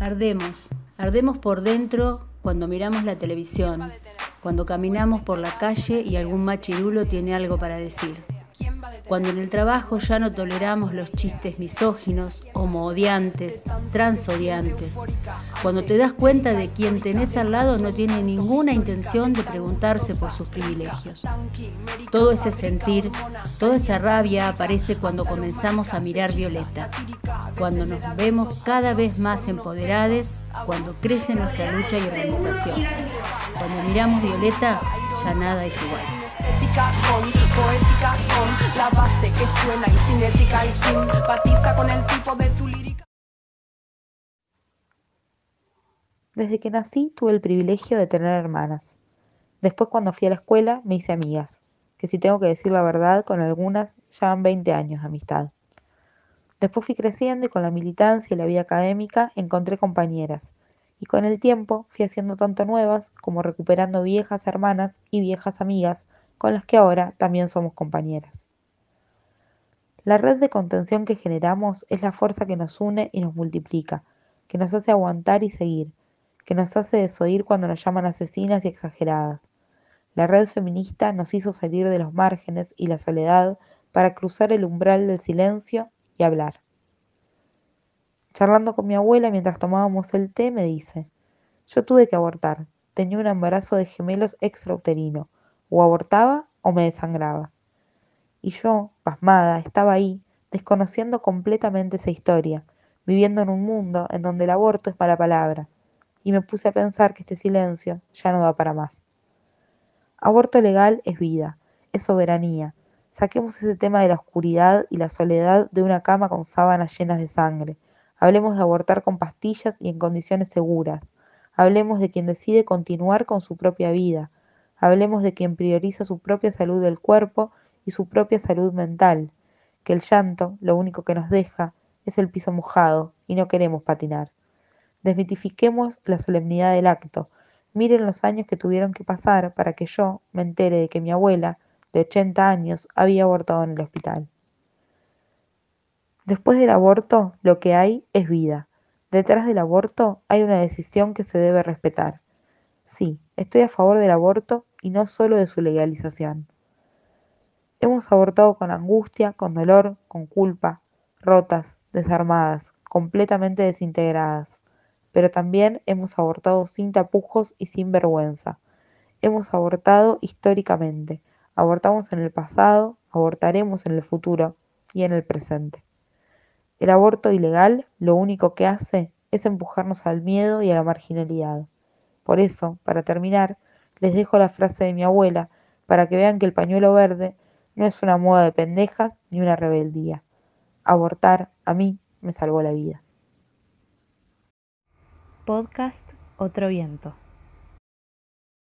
Ardemos, ardemos por dentro cuando miramos la televisión, cuando caminamos por la calle y algún machirulo tiene algo para decir. Cuando en el trabajo ya no toleramos los chistes misóginos, homoodiantes, transodiantes. Cuando te das cuenta de quien tenés al lado no tiene ninguna intención de preguntarse por sus privilegios. Todo ese sentir, toda esa rabia aparece cuando comenzamos a mirar Violeta, cuando nos vemos cada vez más empoderadas, cuando crece nuestra lucha y organización. Cuando miramos Violeta, ya nada es igual Desde que nací tuve el privilegio de tener hermanas. Después cuando fui a la escuela me hice amigas, que si tengo que decir la verdad, con algunas ya van 20 años de amistad. Después fui creciendo y con la militancia y la vida académica encontré compañeras, y con el tiempo fui haciendo tanto nuevas como recuperando viejas hermanas y viejas amigas con las que ahora también somos compañeras. La red de contención que generamos es la fuerza que nos une y nos multiplica, que nos hace aguantar y seguir, que nos hace desoír cuando nos llaman asesinas y exageradas. La red feminista nos hizo salir de los márgenes y la soledad para cruzar el umbral del silencio y hablar. Charlando con mi abuela mientras tomábamos el té, me dice, yo tuve que abortar, tenía un embarazo de gemelos extrauterino, o abortaba o me desangraba. Y yo, pasmada, estaba ahí, desconociendo completamente esa historia, viviendo en un mundo en donde el aborto es mala palabra, y me puse a pensar que este silencio ya no da para más. Aborto legal es vida, es soberanía. Saquemos ese tema de la oscuridad y la soledad de una cama con sábanas llenas de sangre. Hablemos de abortar con pastillas y en condiciones seguras. Hablemos de quien decide continuar con su propia vida, Hablemos de quien prioriza su propia salud del cuerpo y su propia salud mental, que el llanto lo único que nos deja es el piso mojado y no queremos patinar. Desmitifiquemos la solemnidad del acto. Miren los años que tuvieron que pasar para que yo me entere de que mi abuela, de 80 años, había abortado en el hospital. Después del aborto, lo que hay es vida. Detrás del aborto hay una decisión que se debe respetar. Sí, estoy a favor del aborto y no solo de su legalización. Hemos abortado con angustia, con dolor, con culpa, rotas, desarmadas, completamente desintegradas, pero también hemos abortado sin tapujos y sin vergüenza. Hemos abortado históricamente, abortamos en el pasado, abortaremos en el futuro y en el presente. El aborto ilegal lo único que hace es empujarnos al miedo y a la marginalidad. Por eso, para terminar, les dejo la frase de mi abuela para que vean que el pañuelo verde no es una moda de pendejas ni una rebeldía. Abortar a mí me salvó la vida. Podcast Otro Viento.